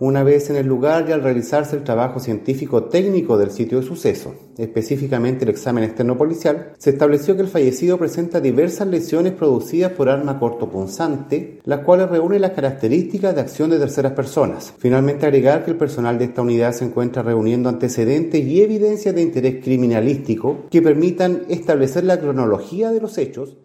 una vez en el lugar y al realizarse el trabajo científico técnico del sitio de suceso, específicamente el examen externo policial, se estableció que el fallecido presenta diversas lesiones producidas por arma cortopunzante, las cuales reúnen las características de acción de terceras personas. Finalmente agregar que el personal de esta unidad se encuentra reuniendo antecedentes y evidencias de interés criminalístico que permitan establecer la cronología de los hechos